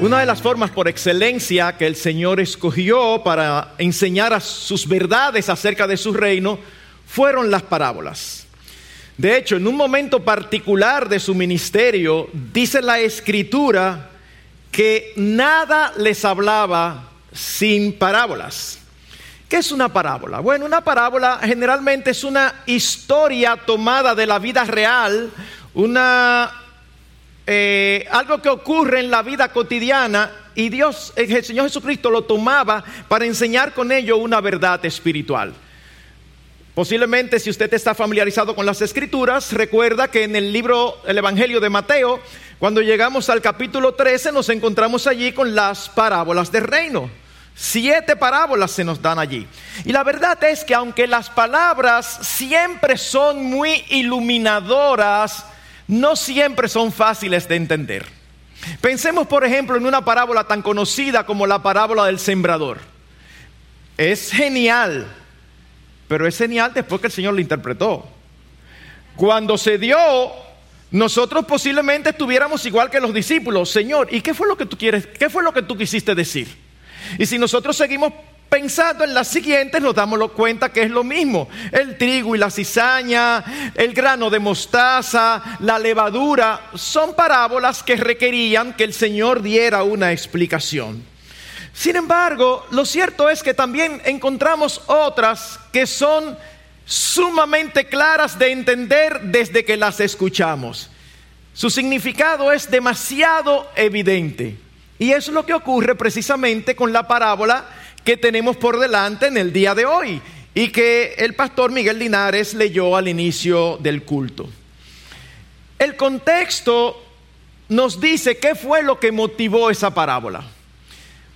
Una de las formas por excelencia que el Señor escogió para enseñar a sus verdades acerca de su reino fueron las parábolas. De hecho, en un momento particular de su ministerio, dice la escritura que nada les hablaba sin parábolas. ¿Qué es una parábola? Bueno, una parábola generalmente es una historia tomada de la vida real, una eh, algo que ocurre en la vida cotidiana y Dios, el Señor Jesucristo lo tomaba para enseñar con ello una verdad espiritual. Posiblemente si usted está familiarizado con las escrituras, recuerda que en el libro, el Evangelio de Mateo, cuando llegamos al capítulo 13, nos encontramos allí con las parábolas del reino. Siete parábolas se nos dan allí. Y la verdad es que aunque las palabras siempre son muy iluminadoras, no siempre son fáciles de entender. Pensemos, por ejemplo, en una parábola tan conocida como la parábola del sembrador. Es genial, pero es genial después que el Señor la interpretó. Cuando se dio, nosotros posiblemente estuviéramos igual que los discípulos. Señor, ¿y qué fue lo que tú quieres? ¿Qué fue lo que tú quisiste decir? Y si nosotros seguimos pensando en las siguientes, nos damos cuenta que es lo mismo. El trigo y la cizaña, el grano de mostaza, la levadura, son parábolas que requerían que el Señor diera una explicación. Sin embargo, lo cierto es que también encontramos otras que son sumamente claras de entender desde que las escuchamos. Su significado es demasiado evidente. Y es lo que ocurre precisamente con la parábola que tenemos por delante en el día de hoy y que el pastor Miguel Linares leyó al inicio del culto. El contexto nos dice qué fue lo que motivó esa parábola.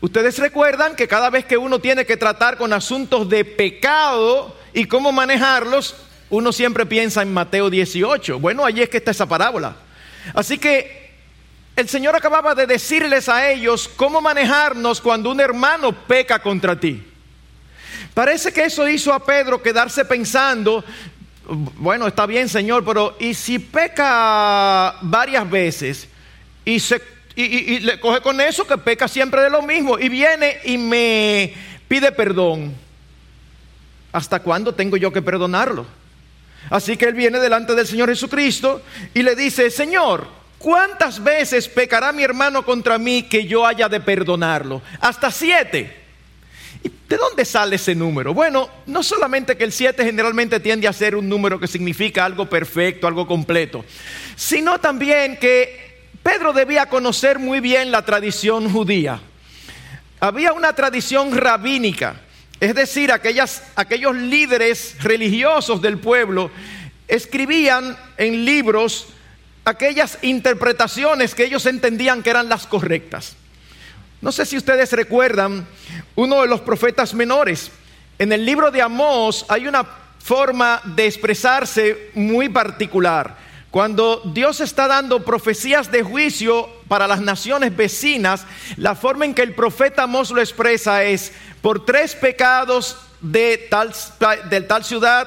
Ustedes recuerdan que cada vez que uno tiene que tratar con asuntos de pecado y cómo manejarlos, uno siempre piensa en Mateo 18. Bueno, allí es que está esa parábola. Así que el Señor acababa de decirles a ellos cómo manejarnos cuando un hermano peca contra ti. Parece que eso hizo a Pedro quedarse pensando, bueno, está bien Señor, pero ¿y si peca varias veces y, se, y, le coge con eso que peca siempre de lo mismo y viene y me pide perdón? ¿Hasta cuándo tengo yo que perdonarlo? Así que él viene delante del Señor Jesucristo y le dice, Señor, ¿cuántas veces pecará mi hermano contra mí que yo haya de perdonarlo? Hasta siete. ¿Y de dónde sale ese número? Bueno, no solamente que el siete generalmente tiende a ser un número que significa algo perfecto, algo completo, sino también que Pedro debía conocer muy bien la tradición judía. Había una tradición rabínica, es decir, aquellos líderes religiosos del pueblo escribían en libros aquellas interpretaciones que ellos entendían que eran las correctas. No sé si ustedes recuerdan uno de los profetas menores. En el libro de Amós hay una forma de expresarse muy particular. Cuando Dios está dando profecías de juicio para las naciones vecinas, la forma en que el profeta Amós lo expresa es, por tres pecados de tal, de tal ciudad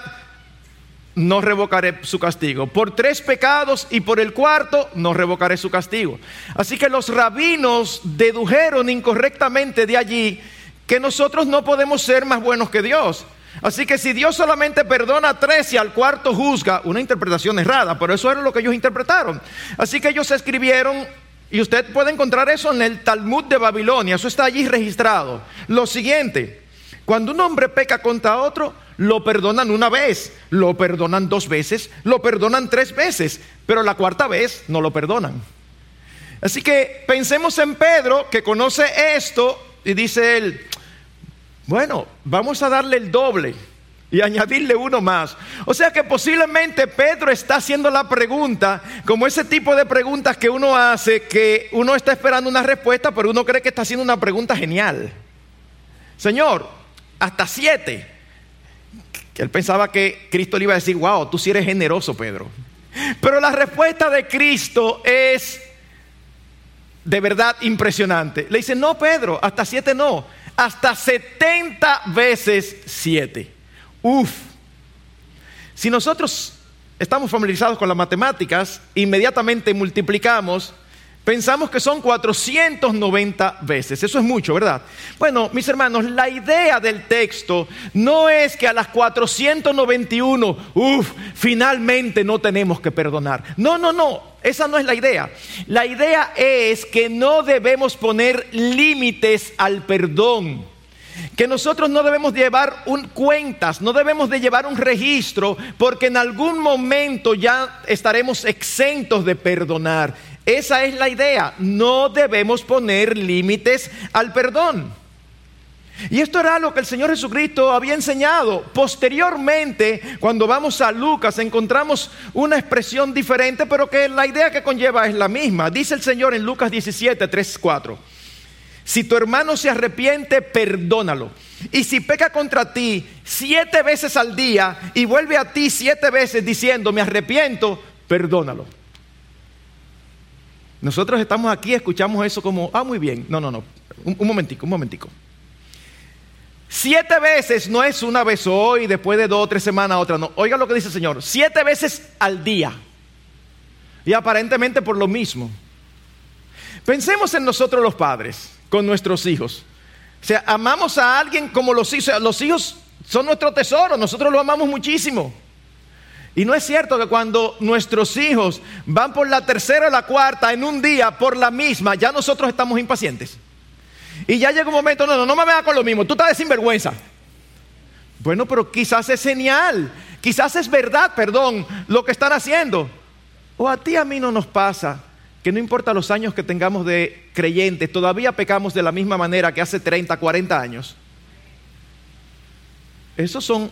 no revocaré su castigo. Por tres pecados y por el cuarto, no revocaré su castigo. Así que los rabinos dedujeron incorrectamente de allí que nosotros no podemos ser más buenos que Dios. Así que si Dios solamente perdona a tres y al cuarto juzga, una interpretación errada, pero eso era lo que ellos interpretaron. Así que ellos escribieron, y usted puede encontrar eso en el Talmud de Babilonia, eso está allí registrado. Lo siguiente, cuando un hombre peca contra otro, lo perdonan una vez, lo perdonan dos veces, lo perdonan tres veces, pero la cuarta vez no lo perdonan. Así que pensemos en Pedro que conoce esto Y dice él, bueno, vamos a darle el doble y añadirle uno más. O sea que posiblemente Pedro está haciendo la pregunta, como ese tipo de preguntas que uno hace, que uno está esperando una respuesta, pero uno cree que está haciendo una pregunta genial. Señor, hasta siete. Él pensaba que Cristo le iba a decir, wow, tú sí eres generoso, Pedro. Pero la respuesta de Cristo es de verdad impresionante. Le dice, no, Pedro, hasta siete no, hasta setenta veces siete. Uf. Si nosotros estamos familiarizados con las matemáticas, inmediatamente multiplicamos Pensamos que son 490 veces. Eso es mucho, ¿verdad? Bueno, mis hermanos, la idea del texto no es que a las 491, uff, finalmente no tenemos que perdonar. No, no, no. Esa no es la idea. La idea es que no debemos poner límites al perdón que nosotros no debemos llevar cuentas, no debemos de llevar un registro, porque en algún momento ya estaremos exentos de perdonar. Esa es la idea. No debemos poner límites al perdón. Y esto era lo que el Señor Jesucristo había enseñado. Posteriormente, cuando vamos a Lucas, encontramos una expresión diferente, pero que la idea que conlleva es la misma. Dice el Señor en Lucas 17, 3, 4. Si tu hermano se arrepiente, perdónalo. Y si peca contra ti siete veces al día y vuelve a ti siete veces diciendo, me arrepiento, perdónalo. Nosotros estamos aquí, escuchamos eso como, ah, muy bien. No, no, no. Un, momentico, un momentico. Siete veces no es una vez hoy, después de dos o tres semanas otra. No. Oiga lo que dice el Señor. Siete veces al día. Y aparentemente por lo mismo. Pensemos en nosotros los padres, con nuestros hijos. O sea, amamos a alguien como los hijos. Los hijos son nuestro tesoro, nosotros lo amamos muchísimo. Y no es cierto que cuando nuestros hijos van por la tercera o la cuarta en un día por la misma, ya nosotros estamos impacientes. Y ya llega un momento, no, no, no me veas con lo mismo, tú estás de sinvergüenza. Bueno, pero quizás es genial, quizás es verdad, perdón, lo que están haciendo. O a ti a mí no nos pasa que no importa los años que tengamos de creyentes, todavía pecamos de la misma manera que hace 30, 40 años. Esos son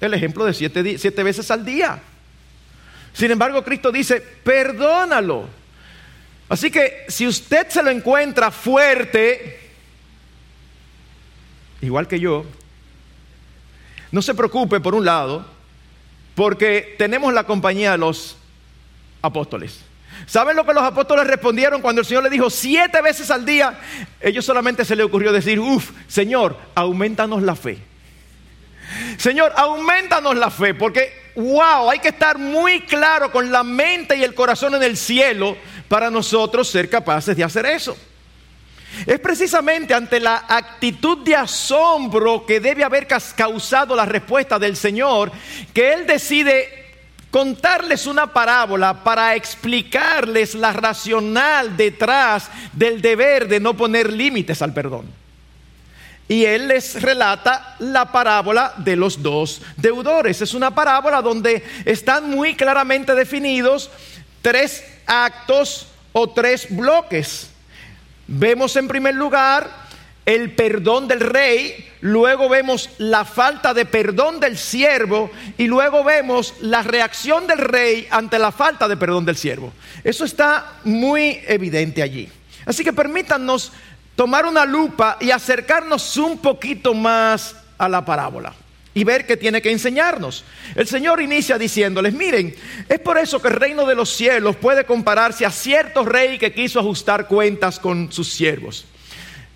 el ejemplo de siete, siete veces al día. Sin embargo, Cristo dice, perdónalo. Así que si usted se lo encuentra fuerte, igual que yo, no se preocupe por un lado, porque tenemos la compañía de los apóstoles. ¿Saben lo que los apóstoles respondieron cuando el Señor le dijo siete veces al día? Ellos solamente se le ocurrió decir, uff, Señor, aumentanos la fe. Señor, aumentanos la fe, porque, wow, hay que estar muy claro con la mente y el corazón en el cielo para nosotros ser capaces de hacer eso. Es precisamente ante la actitud de asombro que debe haber causado la respuesta del Señor que Él decide contarles una parábola para explicarles la racional detrás del deber de no poner límites al perdón. Y él les relata la parábola de los dos deudores. Es una parábola donde están muy claramente definidos tres actos o tres bloques. Vemos en primer lugar el perdón del rey, luego vemos la falta de perdón del siervo y luego vemos la reacción del rey ante la falta de perdón del siervo. Eso está muy evidente allí. Así que permítanos tomar una lupa y acercarnos un poquito más a la parábola y ver qué tiene que enseñarnos. El Señor inicia diciéndoles, miren, es por eso que el reino de los cielos puede compararse a cierto rey que quiso ajustar cuentas con sus siervos.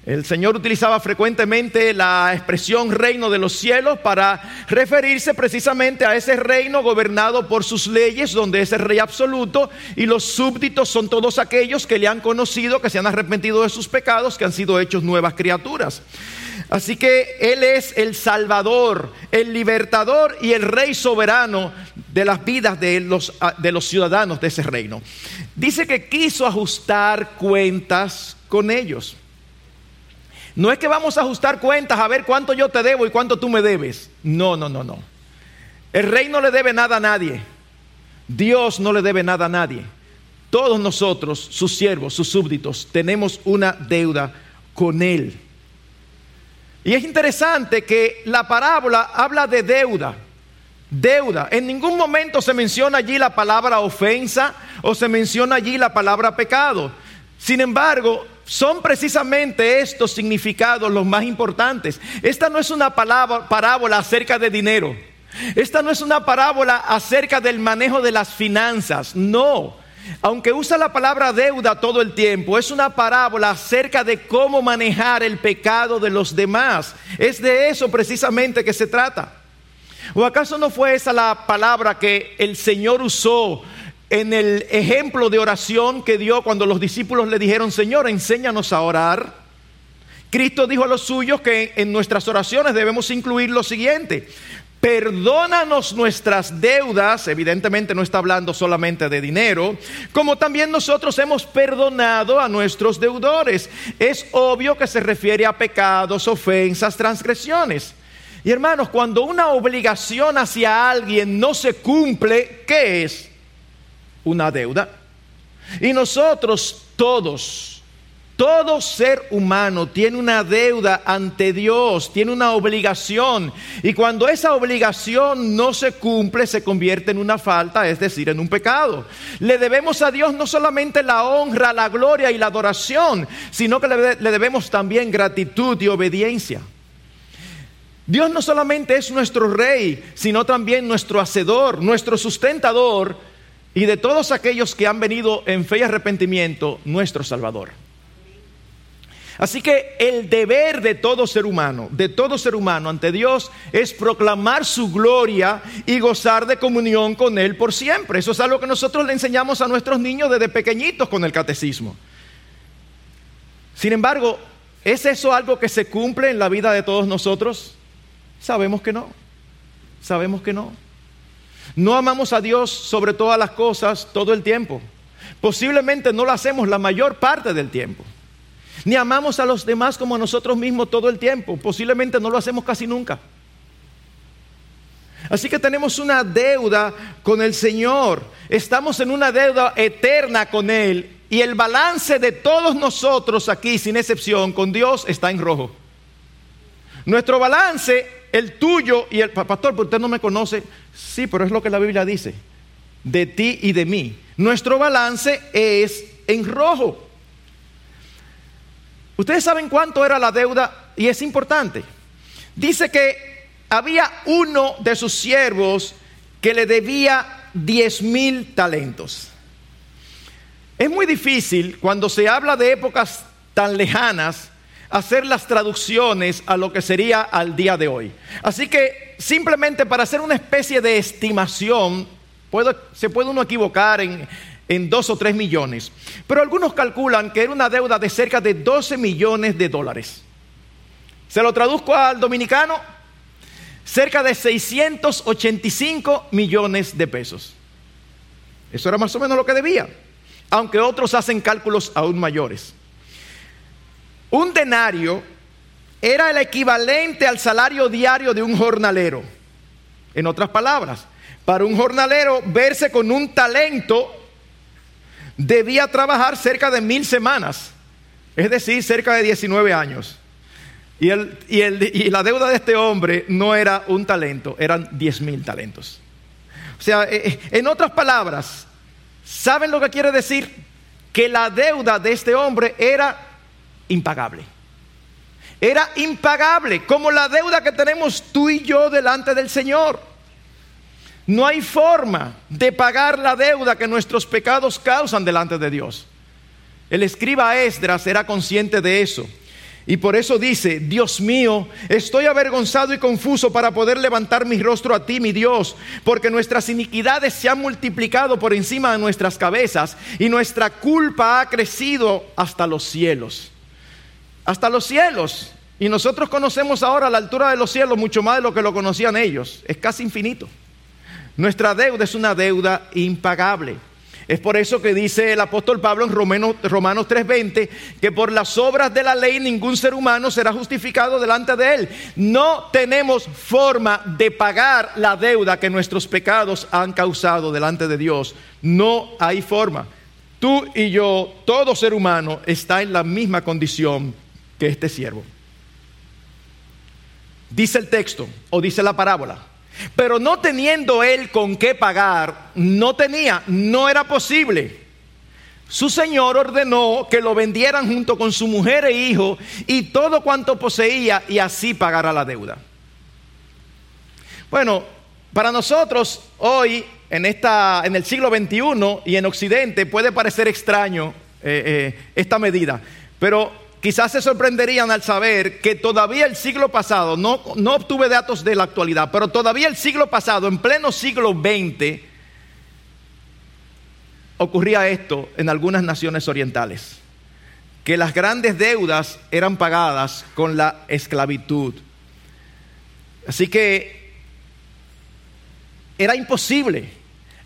El Señor utilizaba frecuentemente la expresión reino de los cielos para referirse precisamente a ese reino gobernado por sus leyes, donde es el rey absoluto y los súbditos son todos aquellos que le han conocido, que se han arrepentido de sus pecados, que han sido hechos nuevas criaturas. Así que Él es el Salvador, el libertador y el Rey soberano de las vidas de los, de los ciudadanos de ese reino. Dice que quiso ajustar cuentas con ellos. No es que vamos a ajustar cuentas a ver cuánto yo te debo y cuánto tú me debes. No, no, no, no. El rey no le debe nada a nadie. Dios no le debe nada a nadie. Todos nosotros, sus siervos, sus súbditos, tenemos una deuda con Él. Y es interesante que la parábola habla de deuda. Deuda. En ningún momento se menciona allí la palabra ofensa o se menciona allí la palabra pecado. Sin embargo, son precisamente estos significados los más importantes. Esta no es una parábola acerca de dinero. Esta no es una parábola acerca del manejo de las finanzas. No. Aunque usa la palabra deuda todo el tiempo, es una parábola acerca de cómo manejar el pecado de los demás. Es de eso precisamente que se trata. ¿O acaso no fue esa la palabra que el Señor usó en el ejemplo de oración que dio cuando los discípulos le dijeron, Señor, enséñanos a orar? Cristo dijo a los suyos que en nuestras oraciones debemos incluir lo siguiente, Perdónanos nuestras deudas, evidentemente no está hablando solamente de dinero, como también nosotros hemos perdonado a nuestros deudores. Es obvio que se refiere a pecados, ofensas, transgresiones. Y hermanos, cuando una obligación hacia alguien no se cumple, ¿qué es? Una deuda. Y nosotros todos, todo ser humano tiene una deuda ante Dios, tiene una obligación. Y cuando esa obligación no se cumple, se convierte en una falta, es decir, en un pecado. Le debemos a Dios no solamente la honra, la gloria y la adoración, sino que le, debemos también gratitud y obediencia. Dios no solamente es nuestro rey, sino también nuestro hacedor, nuestro sustentador y de todos aquellos que han venido en fe y arrepentimiento, nuestro salvador. Así que el deber de todo ser humano, de todo ser humano ante Dios, es proclamar su gloria y gozar de comunión con Él por siempre. Eso es algo que nosotros le enseñamos a nuestros niños desde pequeñitos con el catecismo. Sin embargo, ¿es eso algo que se cumple en la vida de todos nosotros? Sabemos que no. Sabemos que no. No amamos a Dios sobre todas las cosas todo el tiempo. Posiblemente no lo hacemos la mayor parte del tiempo. Ni amamos a los demás como a nosotros mismos todo el tiempo. Posiblemente no lo hacemos casi nunca. Así que tenemos una deuda con el Señor. Estamos en una deuda eterna con Él. Y el balance de todos nosotros aquí, sin excepción, con Dios está en rojo. Nuestro balance, el tuyo y el pastor, pero usted no me conoce. Sí, pero es lo que la Biblia dice. De ti y de mí. Nuestro balance es en rojo. Ustedes saben cuánto era la deuda y es importante. Dice que había uno de sus siervos que le debía 10 mil talentos. Es muy difícil cuando se habla de épocas tan lejanas hacer las traducciones a lo que sería al día de hoy. Así que simplemente para hacer una especie de estimación, se puede uno equivocar en, en dos o tres millones. Pero algunos calculan que era una deuda de cerca de 12 millones de dólares. Se lo traduzco al dominicano, cerca de 685 millones de pesos. Eso era más o menos lo que debía, aunque otros hacen cálculos aún mayores. Un denario era el equivalente al salario diario de un jornalero. En otras palabras, para un jornalero verse con un talento debía trabajar cerca de mil semanas, es decir, cerca de 19 años. Y, el, y, el, y, la deuda de este hombre no era un talento, eran 10 mil talentos. O sea, eh, eh, en otras palabras, ¿saben lo que quiere decir? Que la deuda de este hombre era impagable. Era impagable, como la deuda que tenemos tú y yo delante del Señor. No hay forma de pagar la deuda que nuestros pecados causan delante de Dios. El escriba Esdras era consciente de eso. Y por eso dice, Dios mío, estoy avergonzado y confuso para poder levantar mi rostro a ti, mi Dios, porque nuestras iniquidades se han multiplicado por encima de nuestras cabezas y nuestra culpa ha crecido hasta los cielos. Hasta los cielos. Y nosotros conocemos ahora la altura de los cielos mucho más de lo que lo conocían ellos. Es casi infinito. Nuestra deuda es una deuda impagable. Es por eso que dice el apóstol Pablo en Romanos, Romanos 3:20 que por las obras de la ley ningún ser humano será justificado delante de él. No tenemos forma de pagar la deuda que nuestros pecados han causado delante de Dios. No hay forma. Tú y yo, todo ser humano, está en la misma condición que este siervo. dice el texto o dice la parábola. Pero no teniendo él con qué pagar, no tenía, no era posible. Su señor ordenó que lo vendieran junto con su mujer e hijo y todo cuanto poseía y así pagara la deuda. Bueno, para nosotros hoy, en, esta, en el siglo XXI y en Occidente, puede parecer extraño eh, eh, esta medida, pero quizás se sorprenderían al saber que todavía el siglo pasado, no, no obtuve datos de la actualidad, pero todavía el siglo pasado, en pleno siglo XX, ocurría esto en algunas naciones orientales, que las grandes deudas eran pagadas con la esclavitud. Así que era imposible,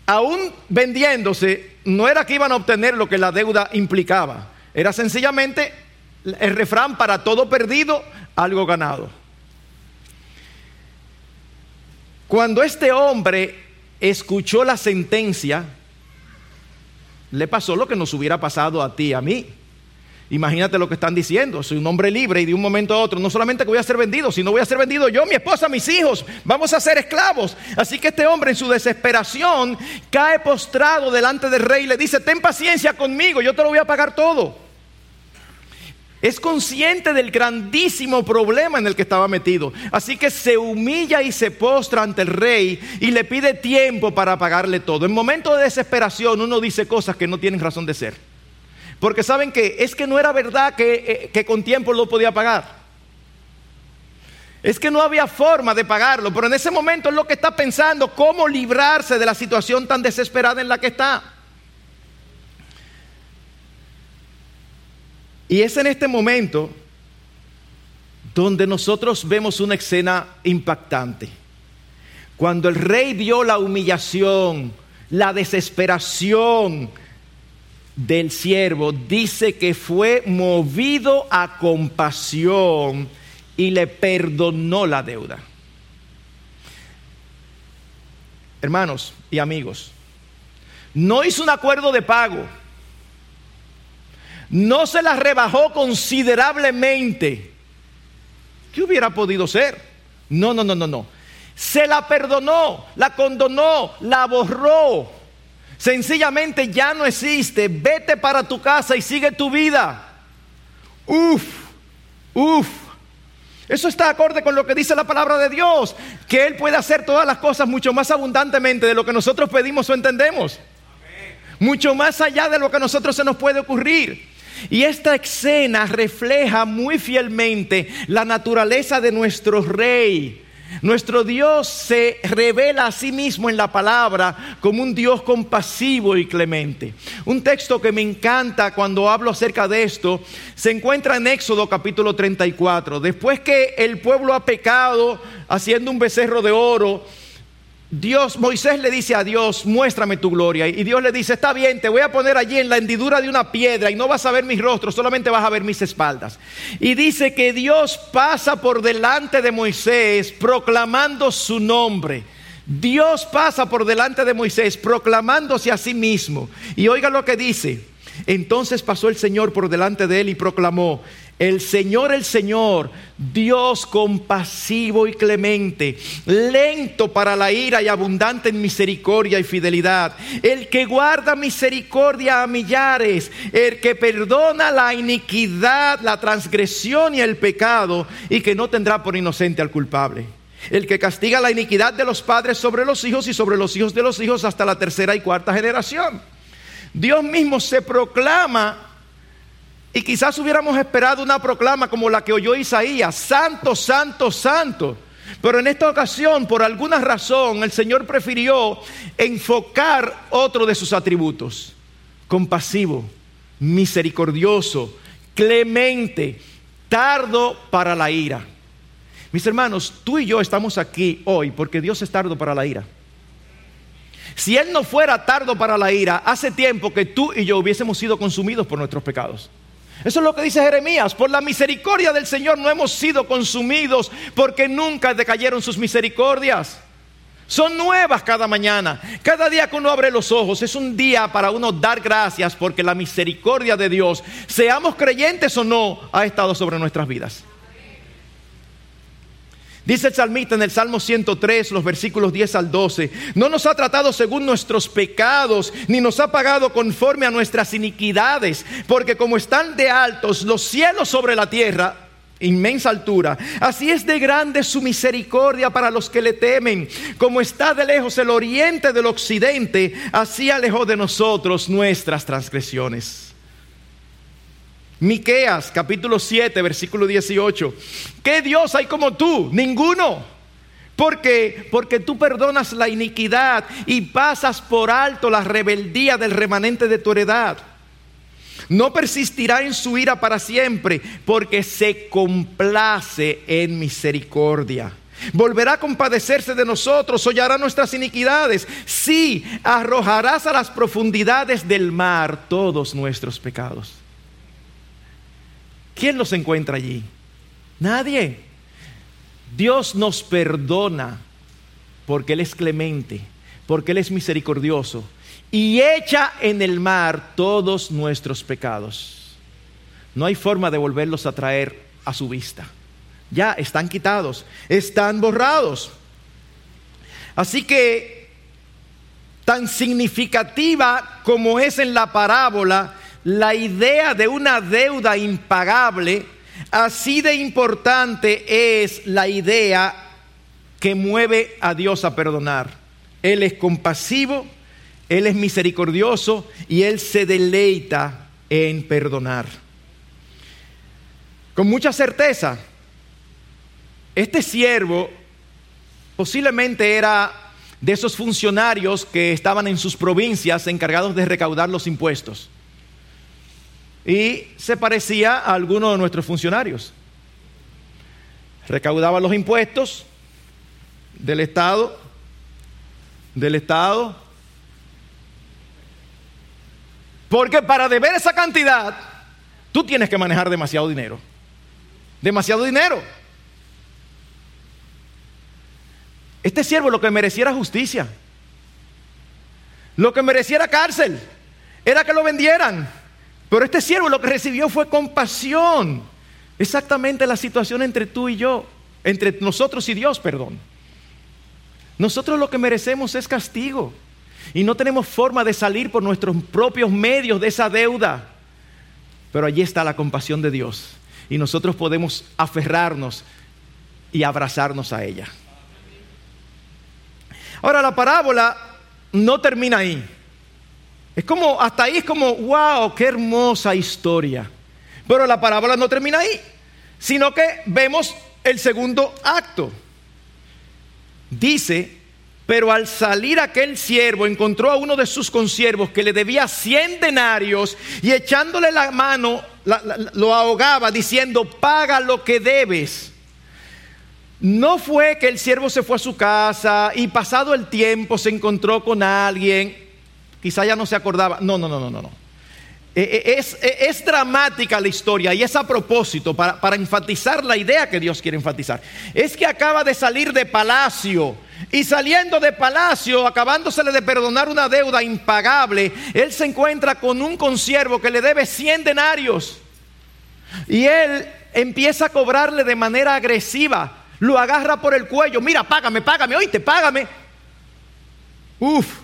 aún vendiéndose, no era que iban a obtener lo que la deuda implicaba, era sencillamente el refrán para todo perdido, algo ganado. Cuando este hombre escuchó la sentencia, le pasó lo que nos hubiera pasado a ti, a mí. Imagínate lo que están diciendo. Soy un hombre libre y de un momento a otro, no solamente que voy a ser vendido, sino voy a ser vendido yo, mi esposa, mis hijos. Vamos a ser esclavos. Así que este hombre en su desesperación cae postrado delante del rey y le dice, ten paciencia conmigo, yo te lo voy a pagar todo es consciente del grandísimo problema en el que estaba metido. Así que se humilla y se postra ante el rey y le pide tiempo para pagarle todo. En momentos de desesperación uno dice cosas que no tienen razón de ser. Porque saben que es que no era verdad que, eh, que con tiempo lo podía pagar. Es que no había forma de pagarlo, pero en ese momento es lo que está pensando, cómo librarse de la situación tan desesperada en la que está. Y es en este momento donde nosotros vemos una escena impactante. Cuando el rey vio la humillación, la desesperación del siervo, dice que fue movido a compasión y le perdonó la deuda. Hermanos y amigos, no hizo un acuerdo de pago no se la rebajó considerablemente. ¿Qué hubiera podido ser? No, no, no, no, no. Se la perdonó, la condonó, la borró. Sencillamente ya no existe. Vete para tu casa y sigue tu vida. Uf, uf. Eso está acorde con lo que dice la palabra de Dios, que Él puede hacer todas las cosas mucho más abundantemente de lo que nosotros pedimos o entendemos. Mucho más allá de lo que a nosotros se nos puede ocurrir. Y esta escena refleja muy fielmente la naturaleza de nuestro rey. Nuestro Dios se revela a sí mismo en la palabra como un Dios compasivo y clemente. Un texto que me encanta cuando hablo acerca de esto se encuentra en Éxodo capítulo 34. Después que el pueblo ha pecado haciendo un becerro de oro, Dios, Moisés le dice a Dios, muéstrame tu gloria. Y Dios le dice, está bien, te voy a poner allí en la hendidura de una piedra y no vas a ver mis rostros, solamente vas a ver mis espaldas. Y dice que Dios pasa por delante de Moisés proclamando su nombre. Dios pasa por delante de Moisés proclamándose a sí mismo. Y oiga lo que dice. Entonces pasó el Señor por delante de él y proclamó, el Señor, el Señor, Dios compasivo y clemente, lento para la ira y abundante en misericordia y fidelidad, el que guarda misericordia a millares, el que perdona la iniquidad, la transgresión y el pecado, y que no tendrá por inocente al culpable. El que castiga la iniquidad de los padres sobre los hijos y sobre los hijos de los hijos hasta la tercera y cuarta generación. Dios mismo se proclama y quizás hubiéramos esperado una proclama como la que oyó Isaías, santo, santo, santo. Pero en esta ocasión, por alguna razón, el Señor prefirió enfocar otro de sus atributos. Compasivo, misericordioso, clemente, tardo para la ira. Mis hermanos, tú y yo estamos aquí hoy porque Dios es tardo para la ira. Si Él no fuera tardo para la ira, hace tiempo que tú y yo hubiésemos sido consumidos por nuestros pecados. Eso es lo que dice Jeremías. Por la misericordia del Señor no hemos sido consumidos porque nunca decayeron sus misericordias. Son nuevas cada mañana. Cada día que uno abre los ojos es un día para uno dar gracias porque la misericordia de Dios, seamos creyentes o no, ha estado sobre nuestras vidas. Dice el salmista en el Salmo 103, los versículos 10 al 12, no nos ha tratado según nuestros pecados, ni nos ha pagado conforme a nuestras iniquidades, porque como están de altos los cielos sobre la tierra, inmensa altura, así es de grande su misericordia para los que le temen, como está de lejos el oriente del occidente, así alejó de nosotros nuestras transgresiones. Miqueas capítulo 7, versículo 18. ¿Qué Dios hay como tú? Ninguno. ¿Por qué? Porque tú perdonas la iniquidad y pasas por alto la rebeldía del remanente de tu heredad. No persistirá en su ira para siempre, porque se complace en misericordia. Volverá a compadecerse de nosotros, hollará nuestras iniquidades. Sí, arrojarás a las profundidades del mar todos nuestros pecados. ¿Quién los encuentra allí? Nadie. Dios nos perdona porque Él es clemente, porque Él es misericordioso y echa en el mar todos nuestros pecados. No hay forma de volverlos a traer a su vista. Ya están quitados, están borrados. Así que, tan significativa como es en la parábola, la idea de una deuda impagable, así de importante es la idea que mueve a Dios a perdonar. Él es compasivo, Él es misericordioso y Él se deleita en perdonar. Con mucha certeza, este siervo posiblemente era de esos funcionarios que estaban en sus provincias encargados de recaudar los impuestos y se parecía a alguno de nuestros funcionarios. Recaudaba los impuestos del Estado, del Estado, porque para deber esa cantidad, tú tienes que manejar demasiado dinero. Demasiado dinero. Este siervo lo que mereciera justicia, lo que mereciera cárcel, era que lo vendieran pero este siervo lo que recibió fue compasión. Exactamente la situación entre tú y yo, entre nosotros y Dios, perdón. Nosotros lo que merecemos es castigo y no tenemos forma de salir por nuestros propios medios de esa deuda. Pero allí está la compasión de Dios y nosotros podemos aferrarnos y abrazarnos a ella. Ahora la parábola no termina ahí. Es como, hasta ahí es como, wow, qué hermosa historia. Pero la parábola no termina ahí, sino que vemos el segundo acto. Dice, pero al salir aquel siervo encontró a uno de sus consiervos que le debía cien denarios y echándole la mano lo ahogaba diciendo, paga lo que debes. No fue que el siervo se fue a su casa y pasado el tiempo se encontró con alguien quizá ya no se acordaba. No, no, no, no, no. Eh, eh, es, eh, es, dramática la historia y es a propósito para, enfatizar la idea que Dios quiere enfatizar. Es que acaba de salir de palacio y saliendo de palacio, acabándosele de perdonar una deuda impagable, él se encuentra con un consiervo que le debe 100 denarios. Y él empieza a cobrarle de manera agresiva. Lo agarra por el cuello. Mira, págame, págame, oíste, págame. Uf,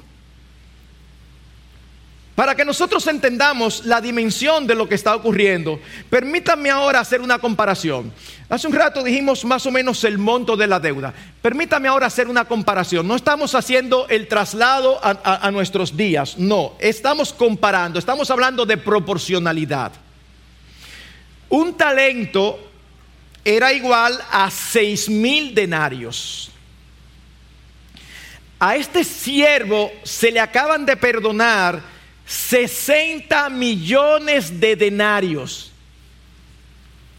para que nosotros entendamos la dimensión de lo que está ocurriendo, permítanme ahora hacer una comparación. Hace un rato dijimos más o menos el monto de la deuda. Permítame ahora hacer una comparación. No estamos haciendo el traslado a, a nuestros días, no. Estamos comparando, estamos hablando de proporcionalidad. Un talento era igual a seis mil denarios. A este siervo se le acaban de perdonar 60 millones de denarios.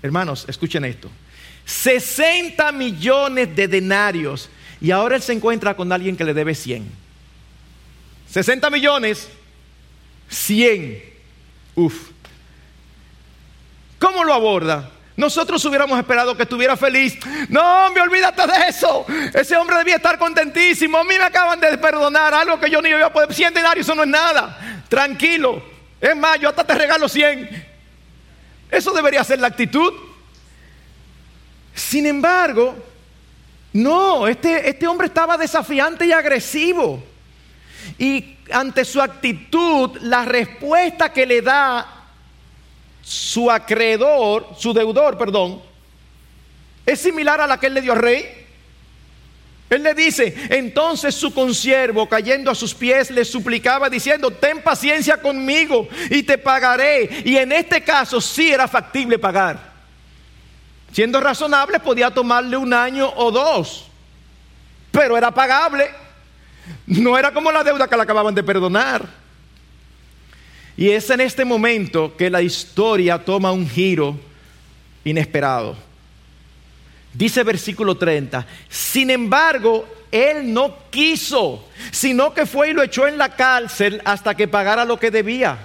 Hermanos, escuchen esto. 60 millones de denarios. Y ahora él se encuentra con alguien que le debe 100. 60 millones, 100. Uf. ¿Cómo lo aborda? Nosotros hubiéramos esperado que estuviera feliz. No, me olvídate de eso. Ese hombre debía estar contentísimo. A mí me acaban de perdonar algo que yo ni iba a poder. 100 denarios, eso no es nada. Tranquilo. Es más, yo hasta te regalo 100. Eso debería ser la actitud. Sin embargo, No, este, este hombre estaba desafiante y agresivo. Y ante su actitud, la respuesta que le da su acreedor, su deudor, perdón, es similar a la que él le dio al rey. Él le dice, entonces su consiervo, cayendo a sus pies, le suplicaba diciendo, ten paciencia conmigo y te pagaré. Y en este caso sí era factible pagar. Siendo razonable, podía tomarle un año o dos, pero era pagable. No era como la deuda que le acababan de perdonar. Y es en este momento que la historia toma un giro inesperado. Dice versículo 30, sin embargo, él no quiso, sino que fue y lo echó en la cárcel hasta que pagara lo que debía.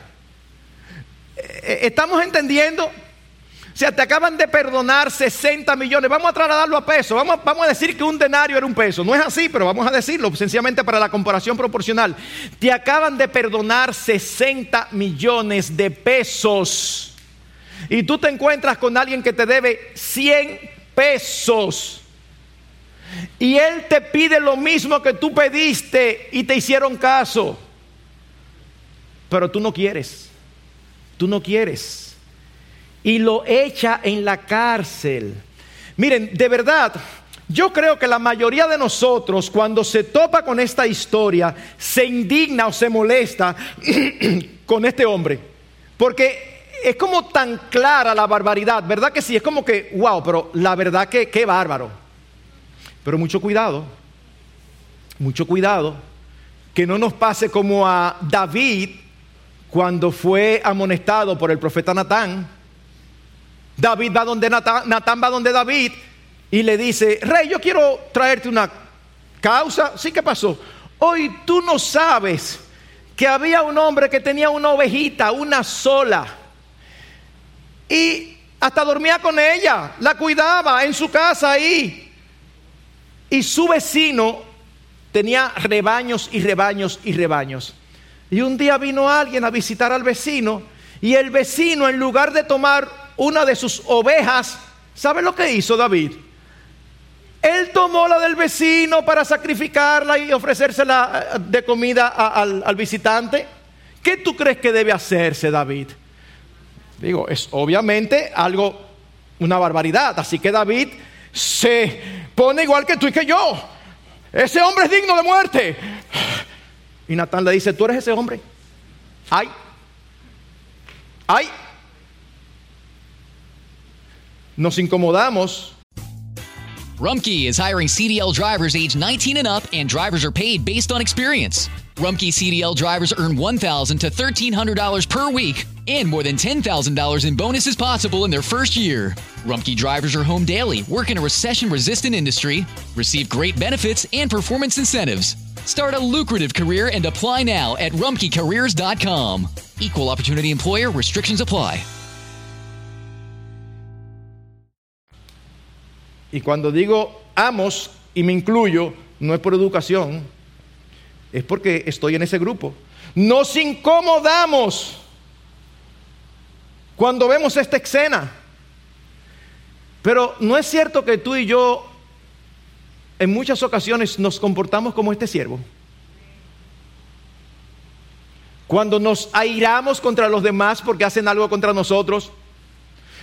Eh, eh, ¿Estamos entendiendo? O sea, te acaban de perdonar 60 millones. Vamos a trasladarlo a peso. Vamos, vamos, a decir que un denario era un peso. No es así, pero vamos a decirlo sencillamente para la comparación proporcional. Te acaban de perdonar 60 millones de pesos. Y tú te encuentras con alguien que te debe 100 pesos. Y Él te pide lo mismo que tú pediste y te hicieron caso. Pero tú no quieres. Tú no quieres. Y lo echa en la cárcel. Miren, de verdad, yo creo que la mayoría de nosotros cuando se topa con esta historia se indigna o se molesta con este hombre. Porque es como tan clara la barbaridad, ¿verdad que sí? Es como que, wow, pero la verdad que qué bárbaro. Pero mucho cuidado, mucho cuidado, que no nos pase como a David cuando fue amonestado por el profeta Natán. David va donde Natán, Natán va donde David y le dice, rey, yo quiero traerte una causa. Sí, ¿qué pasó? Hoy tú no sabes que había un hombre que tenía una ovejita, una sola y hasta dormía con ella, la cuidaba en su casa ahí. Y su vecino tenía rebaños y rebaños y rebaños. Y un día vino alguien a visitar al vecino y el vecino en lugar de tomar una de sus ovejas, ¿sabe lo que hizo David? Él tomó la del vecino para sacrificarla y ofrecérsela eh, de comida al, al visitante. ¿Qué tú crees que debe hacerse David? Digo, es obviamente algo, una barbaridad. Así que David se pone igual que tú y que yo. Ese hombre es digno de muerte. Y Natán le dice, tú eres ese hombre. Ay. Ay. Nos incomodamos. Rumkey is hiring CDL drivers age 19 and up, and drivers are paid based on experience. Rumkey CDL drivers earn $1,000 to $1,300 per week and more than $10,000 in bonuses possible in their first year. Rumpke drivers are home daily, work in a recession resistant industry, receive great benefits and performance incentives. Start a lucrative career and apply now at rumpkecareers.com. Equal opportunity employer restrictions apply. Y cuando digo amos y me incluyo, no es por educación, es porque estoy en ese grupo. Nos incomodamos cuando vemos esta escena. Pero no es cierto que tú y yo en muchas ocasiones nos comportamos como este siervo. Cuando nos airamos contra los demás porque hacen algo contra nosotros.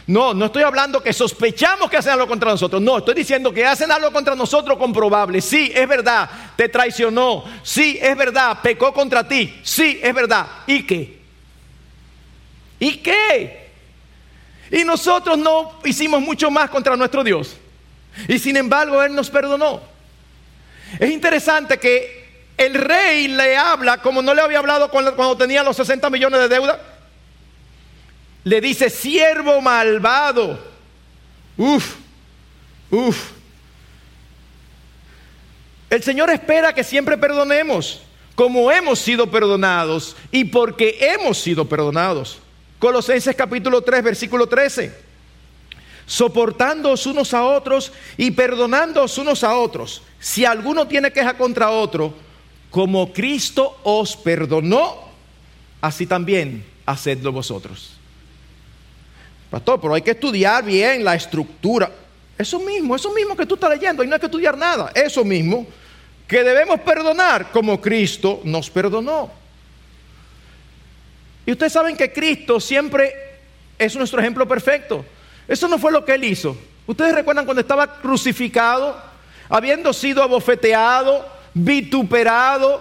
No, no estoy hablando que sospechamos que hacen algo contra nosotros. No, estoy diciendo que hacen algo contra nosotros comprobable. Sí, es verdad, te traicionó. Sí, es verdad, pecó contra ti. Sí, es verdad. ¿Y qué? ¿Y qué? Y nosotros no hicimos mucho más contra nuestro Dios. Y sin embargo, Él nos perdonó. Es interesante que el rey le habla como no le había hablado cuando tenía los 60 millones de deuda. Le dice, siervo malvado. Uf, uf. El Señor espera que siempre perdonemos como hemos sido perdonados y porque hemos sido perdonados. Colosenses capítulo 3, versículo 13. Soportándoos unos a otros y perdonándoos unos a otros. Si alguno tiene queja contra otro, como Cristo os perdonó, así también hacedlo vosotros. Pastor, pero hay que estudiar bien la estructura. Eso mismo, eso mismo que tú estás leyendo, y no hay que estudiar nada. Eso mismo, que debemos perdonar como Cristo nos perdonó. Y ustedes saben que Cristo siempre es nuestro ejemplo perfecto. Eso no fue lo que él hizo. Ustedes recuerdan cuando estaba crucificado, habiendo sido abofeteado, vituperado,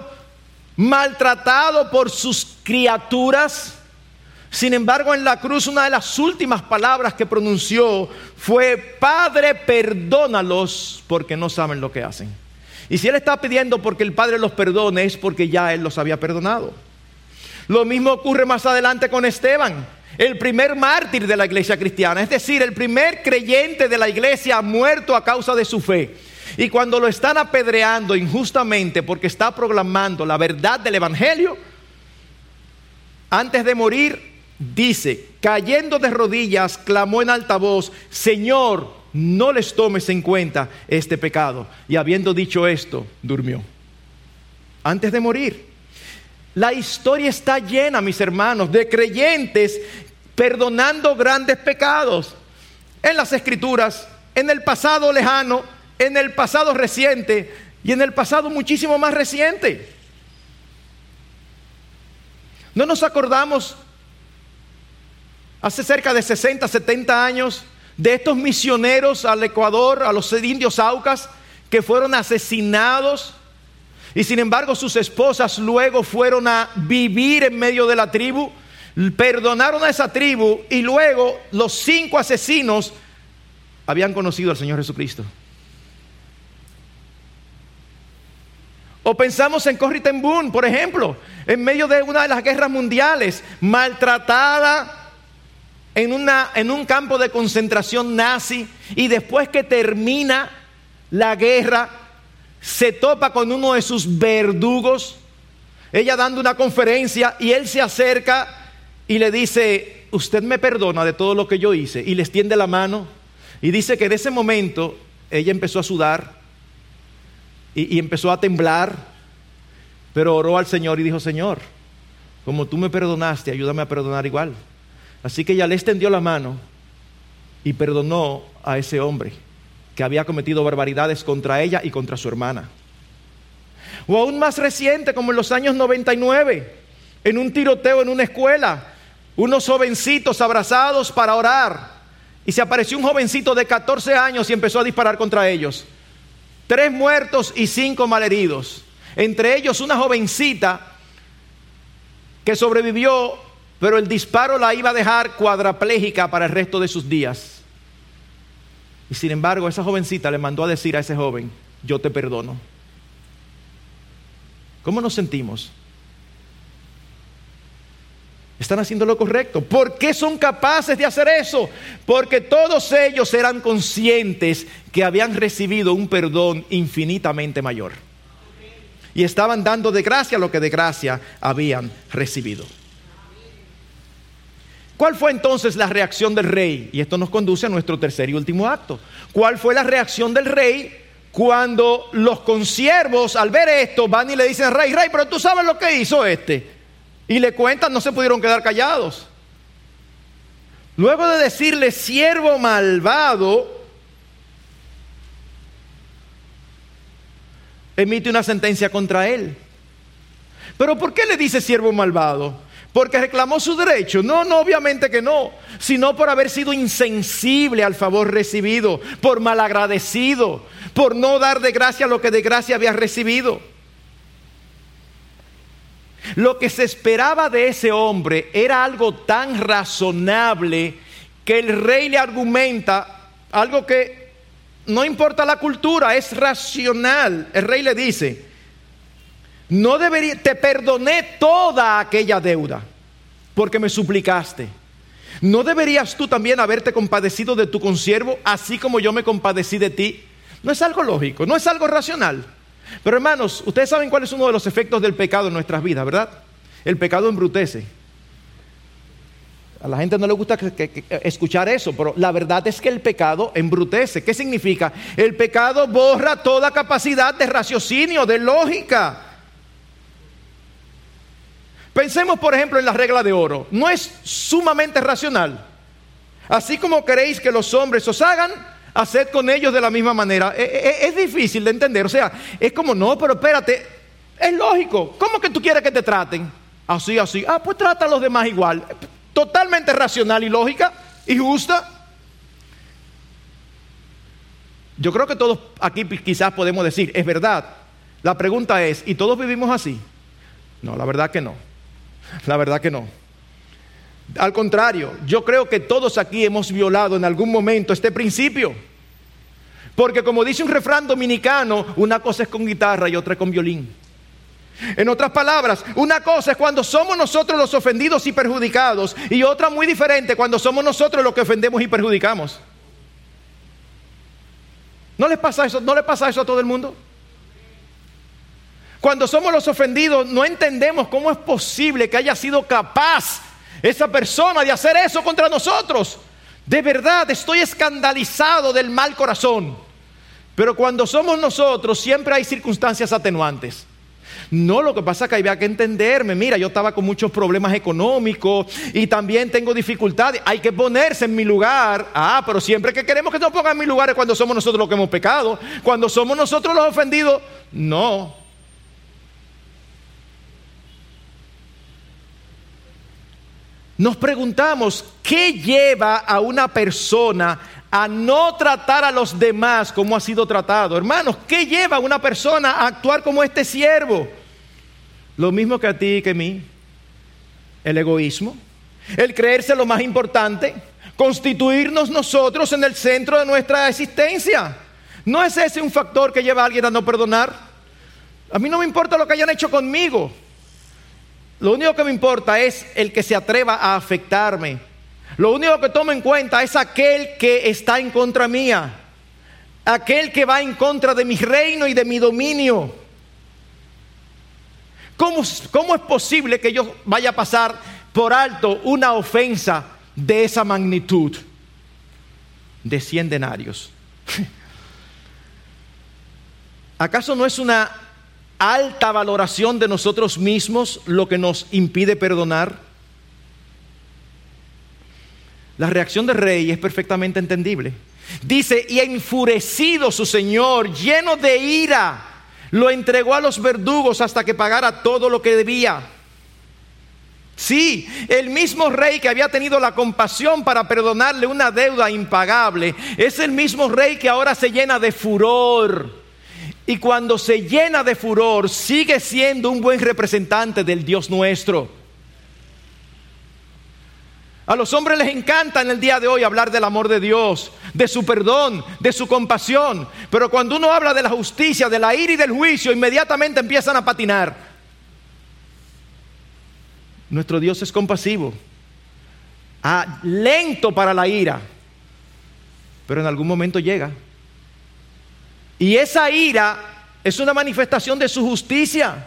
maltratado por sus criaturas. Sin embargo, en la cruz una de las últimas palabras que pronunció fue, Padre, perdónalos porque no saben lo que hacen. Y si Él está pidiendo porque el Padre los perdone es porque ya Él los había perdonado. Lo mismo ocurre más adelante con Esteban, el primer mártir de la iglesia cristiana, es decir, el primer creyente de la iglesia muerto a causa de su fe. Y cuando lo están apedreando injustamente porque está proclamando la verdad del Evangelio, antes de morir dice, cayendo de rodillas, clamó en alta voz, Señor, no les tomes en cuenta este pecado. Y habiendo dicho esto, durmió. Antes de morir. La historia está llena, mis hermanos, de creyentes perdonando grandes pecados. En las escrituras, en el pasado lejano, en el pasado reciente y en el pasado muchísimo más reciente. No nos acordamos hace cerca de 60, 70 años de estos misioneros al Ecuador, a los indios Aucas, que fueron asesinados y sin embargo sus esposas luego fueron a vivir en medio de la tribu, perdonaron a esa tribu y luego los cinco asesinos habían conocido al Señor Jesucristo. O pensamos en Corrie ten Boom, por ejemplo, en medio de una de las guerras mundiales, maltratada en, una, en un campo de concentración nazi y después que termina la guerra, se topa con uno de sus verdugos, ella dando una conferencia y él se acerca y le dice, usted me perdona de todo lo que yo hice y le extiende la mano y dice que de ese momento ella empezó a sudar y empezó a temblar, pero oró al Señor y dijo, Señor, como tú me perdonaste, ayúdame a perdonar igual. Así que ella le extendió la mano y perdonó a ese hombre que había cometido barbaridades contra ella y contra su hermana. O aún más reciente, como en los años 99, en un tiroteo en una escuela, unos jovencitos abrazados para orar. Y se apareció un jovencito de 14 años y empezó a disparar contra ellos. Tres muertos y cinco malheridos. Entre ellos una jovencita que sobrevivió pero el disparo la iba a dejar cuadraplégica para el resto de sus días. Y sin embargo, esa jovencita le mandó a decir a ese joven, yo te perdono. ¿Cómo nos sentimos? Están haciendo lo correcto. ¿Por qué son capaces de hacer eso? Porque todos ellos eran conscientes que habían recibido un perdón infinitamente mayor. Y estaban dando de gracia lo que de gracia habían recibido. ¿Cuál fue entonces la reacción del rey? Y esto nos conduce a nuestro tercer y último acto. ¿Cuál fue la reacción del rey cuando los consiervos al ver esto van y le dicen, rey, rey, pero tú sabes lo que hizo este? Y le cuentan, no se pudieron quedar callados. Luego de decirle siervo malvado, emite una sentencia contra él. Pero ¿por qué le dice siervo malvado? Porque reclamó su derecho. No, no, obviamente que no, sino por haber sido insensible al favor recibido, por malagradecido, por no dar de gracia lo que de gracia había recibido. Lo que se esperaba de ese hombre era algo tan razonable que el rey le argumenta algo que no importa la cultura, es racional. El rey le dice, no debería, te perdoné toda aquella deuda porque me suplicaste. ¿No deberías tú también haberte compadecido de tu consiervo, así como yo me compadecí de ti? No es algo lógico, no es algo racional. Pero hermanos, ustedes saben cuál es uno de los efectos del pecado en nuestras vidas, ¿verdad? El pecado embrutece. A la gente no le gusta escuchar eso, pero la verdad es que el pecado embrutece. ¿Qué significa? El pecado borra toda capacidad de raciocinio, de lógica. Pensemos, por ejemplo, en la regla de oro. No es sumamente racional. Así como queréis que los hombres os hagan, haced con ellos de la misma manera. E, e, e, es, difícil de entender, o sea, es como, no, pero espérate, es lógico, ¿cómo que tú quieres que te traten? Así, así, ah, pues trata a los demás igual. Totalmente racional y lógica y justa. Yo creo que todos aquí quizás podemos decir, es verdad. La pregunta es, ¿y todos vivimos así? No, la verdad que no. La verdad que no. Al contrario, yo creo que todos aquí hemos violado en algún momento este principio. Porque como dice un refrán dominicano, una cosa es con guitarra y otra es con violín. En otras palabras, una cosa es cuando somos nosotros los ofendidos y perjudicados y otra muy diferente cuando somos nosotros los que ofendemos y perjudicamos. ¿No les pasa eso? ¿No le pasa eso a todo el mundo? Cuando somos los ofendidos no entendemos cómo es posible que haya sido capaz esa persona de hacer eso contra nosotros. De verdad, estoy escandalizado del mal corazón. Pero cuando somos nosotros, siempre hay circunstancias atenuantes. No, lo que pasa es que había que entenderme. Mira, yo estaba con muchos problemas económicos y también tengo dificultades. Hay que ponerse en mi lugar. Ah, pero siempre que queremos que nos pongan en mi lugar es cuando somos nosotros los que hemos pecado. Cuando somos nosotros los ofendidos, no. Nos preguntamos, ¿qué lleva a una persona a no tratar a los demás como ha sido tratado? Hermanos, ¿qué lleva a una persona a actuar como este siervo? Lo mismo que a ti y que a mí. El egoísmo, el creerse lo más importante, constituirnos nosotros en el centro de nuestra existencia. ¿No es ese un factor que lleva a alguien a no perdonar? A mí no me importa lo que hayan hecho conmigo. Lo único que me importa es el que se atreva a afectarme. Lo único que tomo en cuenta es aquel que está en contra mía. Aquel que va en contra de mi reino y de mi dominio. ¿Cómo, ¿Cómo, es posible que yo vaya a pasar por alto una ofensa de esa magnitud? De cien denarios. ¿Acaso no es una alta valoración de nosotros mismos lo que nos impide perdonar? La reacción del rey es perfectamente entendible. Dice, y enfurecido su señor, lleno de ira, lo entregó a los verdugos hasta que pagara todo lo que debía. Sí, el mismo rey que había tenido la compasión para perdonarle una deuda impagable, es el mismo rey que ahora se llena de furor y cuando se llena de furor, sigue siendo un buen representante del Dios nuestro. A los hombres les encanta en el día de hoy hablar del amor de Dios, de su perdón, de su compasión. Pero cuando uno habla de la justicia, de la ira y del juicio, inmediatamente empiezan a patinar. Nuestro Dios es compasivo, ah, lento para la ira, pero en algún momento llega. Y esa ira es una manifestación de su justicia,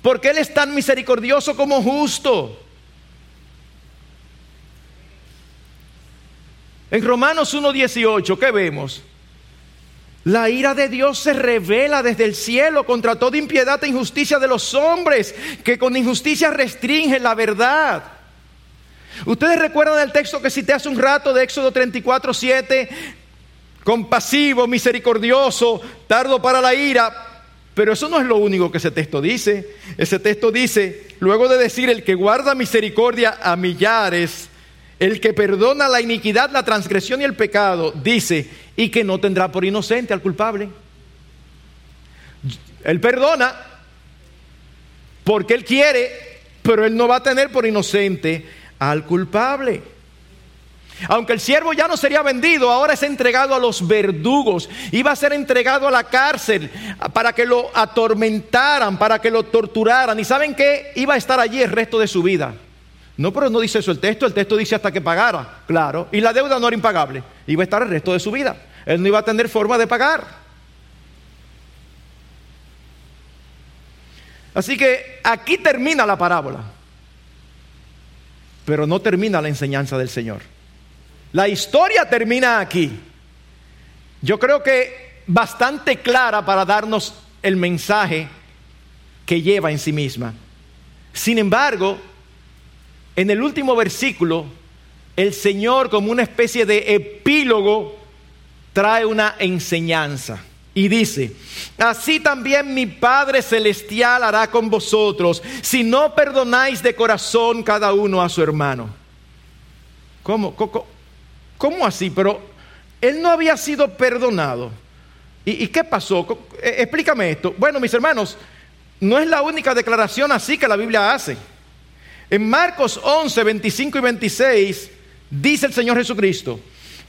porque Él es tan misericordioso como justo. En Romanos 1.18, ¿qué vemos? La ira de Dios se revela desde el cielo contra toda impiedad e injusticia de los hombres, que con injusticia restringen la verdad. Ustedes recuerdan el texto que cité hace un rato de Éxodo 34, 7, compasivo, misericordioso, tardo para la ira. Pero eso no es lo único que ese texto dice. Ese texto dice, luego de decir, el que guarda misericordia a millares, el que perdona la iniquidad, la transgresión y el pecado, dice, y que no tendrá por inocente al culpable. Él perdona porque él quiere, pero él no va a tener por inocente al culpable. Aunque el siervo ya no sería vendido, ahora es entregado a los verdugos. Iba a ser entregado a la cárcel para que lo atormentaran, para que lo torturaran. ¿Y saben qué? Iba a estar allí el resto de su vida. No, pero no dice eso el texto. El texto dice hasta que pagara. Claro. Y la deuda no era impagable. Iba a estar el resto de su vida. Él no iba a tener forma de pagar. Así que aquí termina la parábola. Pero no termina la enseñanza del Señor. La historia termina aquí. Yo creo que bastante clara para darnos el mensaje que lleva en sí misma. Sin embargo, en el último versículo, el Señor como una especie de epílogo trae una enseñanza. Y dice, así también mi Padre Celestial hará con vosotros si no perdonáis de corazón cada uno a su hermano. ¿Cómo? ¿Cómo, cómo así? Pero él no había sido perdonado. ¿Y, qué pasó? Eh, explícame esto. Bueno, mis hermanos, no es la única declaración así que la Biblia hace. En Marcos 11, 25 y 26 dice el Señor Jesucristo,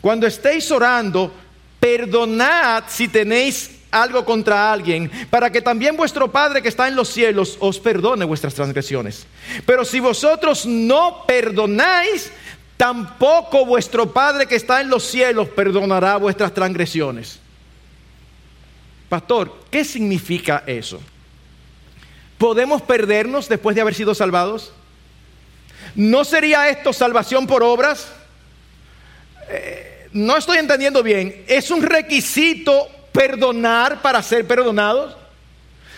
cuando estéis orando, perdonad si tenéis algo contra alguien, para que también vuestro Padre que está en los cielos os perdone vuestras transgresiones. Pero si vosotros no perdonáis, tampoco vuestro Padre que está en los cielos perdonará vuestras transgresiones. Pastor, ¿qué significa eso? ¿Podemos perdernos después de haber sido salvados? ¿No sería esto salvación por obras? Eh, no estoy entendiendo bien. ¿Es un requisito perdonar para ser perdonados?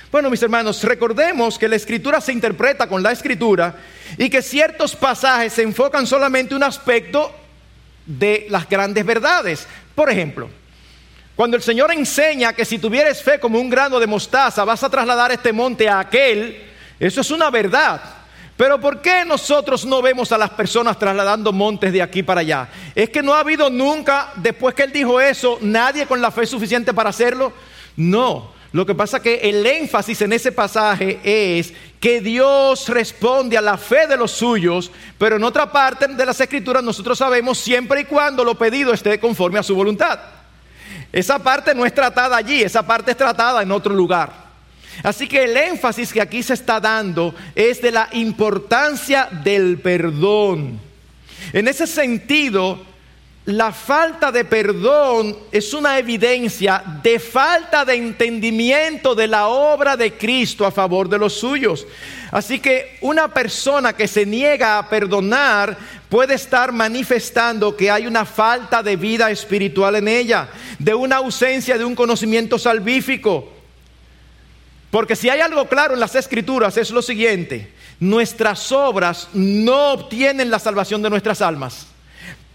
Bueno, mis hermanos, recordemos que la escritura se interpreta con la escritura y que ciertos pasajes se enfocan solamente un aspecto de las grandes verdades. Por ejemplo, cuando el Señor enseña que si tuvieres fe como un grano de mostaza vas a trasladar este monte a aquel, eso es una verdad. Pero ¿por qué nosotros no vemos a las personas trasladando montes de aquí para allá? ¿Es que no ha habido nunca, después que Él dijo eso, nadie con la fe suficiente para hacerlo? No. Lo que pasa que el énfasis en ese pasaje es que Dios responde a la fe de los suyos, pero en otra parte de las escrituras nosotros sabemos siempre y cuando lo pedido esté conforme a su voluntad. Esa parte no es tratada allí, esa parte es tratada en otro lugar. Así que el énfasis que aquí se está dando es de la importancia del perdón. En ese sentido, la falta de perdón es una evidencia de falta de entendimiento de la obra de Cristo a favor de los suyos. Así que una persona que se niega a perdonar puede estar manifestando que hay una falta de vida espiritual en ella, de una ausencia de un conocimiento salvífico. Porque si hay algo claro en las escrituras es lo siguiente, nuestras obras no obtienen la salvación de nuestras almas,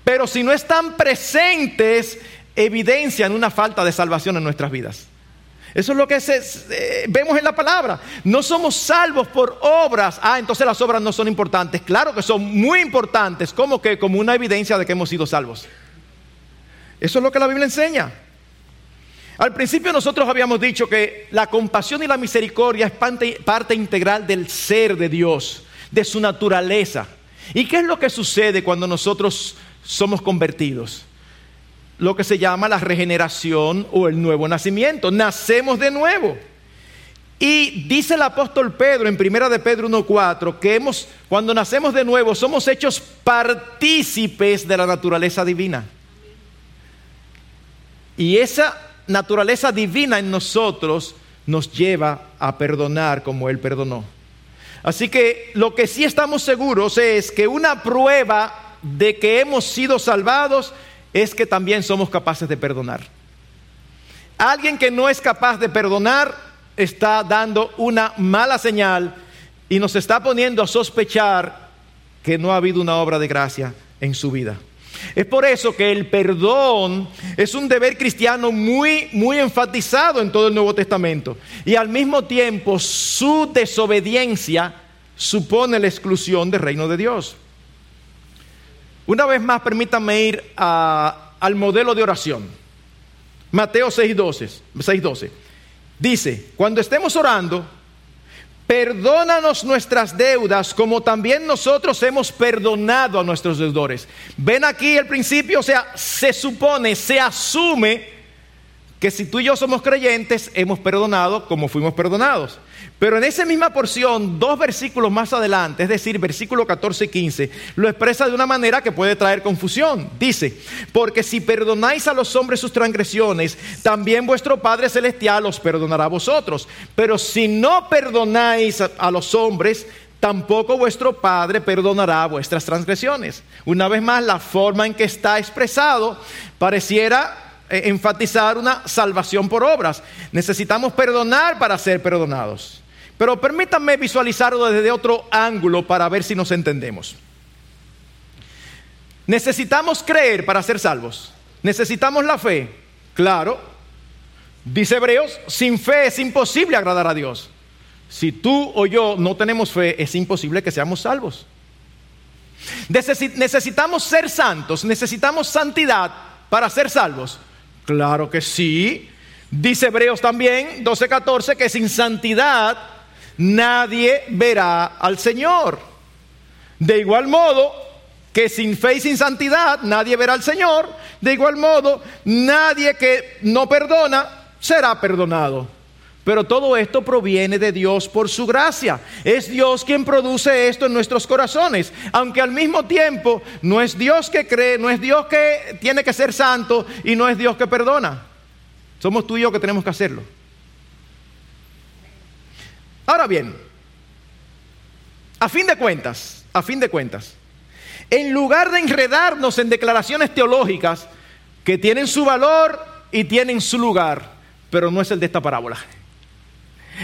pero si no están presentes, evidencian una falta de salvación en nuestras vidas. Eso es lo que vemos en la palabra. No somos salvos por obras. Ah, entonces las obras no son importantes. Claro que son muy importantes, como que como una evidencia de que hemos sido salvos. Eso es lo que la Biblia enseña. Al principio nosotros habíamos dicho que la compasión y la misericordia es parte, integral del ser de Dios, de su naturaleza. ¿Y qué es lo que sucede cuando nosotros somos convertidos? Lo que se llama la regeneración o el nuevo nacimiento. Nacemos de nuevo. Y dice el apóstol Pedro en primera de Pedro 1:4 que hemos cuando nacemos de nuevo somos hechos partícipes de la naturaleza divina. Y esa naturaleza divina en nosotros nos lleva a perdonar como Él perdonó. Así que lo que sí estamos seguros es que una prueba de que hemos sido salvados es que también somos capaces de perdonar. Alguien que no es capaz de perdonar está dando una mala señal y nos está poniendo a sospechar que no ha habido una obra de gracia en su vida. Es por eso que el perdón es un deber cristiano muy, muy enfatizado en todo el Nuevo Testamento. Y al mismo tiempo su desobediencia supone la exclusión del reino de Dios. Una vez más, permítanme ir al modelo de oración. Mateo 6.12. 6, Dice, cuando estemos orando, perdónanos nuestras deudas como también nosotros hemos perdonado a nuestros deudores. Ven aquí el principio, o sea, se supone, se asume que si tú y yo somos creyentes, hemos perdonado como fuimos perdonados. Pero en esa misma porción, dos versículos más adelante, es decir, versículo 14 y 15, lo expresa de una manera que puede traer confusión. Dice, porque si perdonáis a los hombres sus transgresiones, también vuestro Padre Celestial os perdonará a vosotros. Pero si no perdonáis a, los hombres, tampoco vuestro Padre perdonará vuestras transgresiones. Una vez más, la forma en que está expresado pareciera eh, enfatizar una salvación por obras. Necesitamos perdonar para ser perdonados. Pero permítanme visualizarlo desde otro ángulo para ver si nos entendemos. Necesitamos creer para ser salvos. Necesitamos la fe. Claro, dice Hebreos, sin fe es imposible agradar a Dios. Si tú o yo no tenemos fe, es imposible que seamos salvos. ¿Necesitamos ser santos? ¿Necesitamos santidad para ser salvos? Claro que sí. Dice Hebreos también, 12:14, que sin santidad nadie verá al Señor. De igual modo que sin fe y sin santidad nadie verá al Señor. De igual modo, nadie que no perdona será perdonado. Pero todo esto proviene de Dios por su gracia. Es Dios quien produce esto en nuestros corazones. Aunque al mismo tiempo no es Dios que cree, no es Dios que tiene que ser santo y no es Dios que perdona. Somos tú y yo que tenemos que hacerlo. Ahora bien, a fin de cuentas, a fin de cuentas, en lugar de enredarnos en declaraciones teológicas que tienen su valor y tienen su lugar, pero no es el de esta parábola.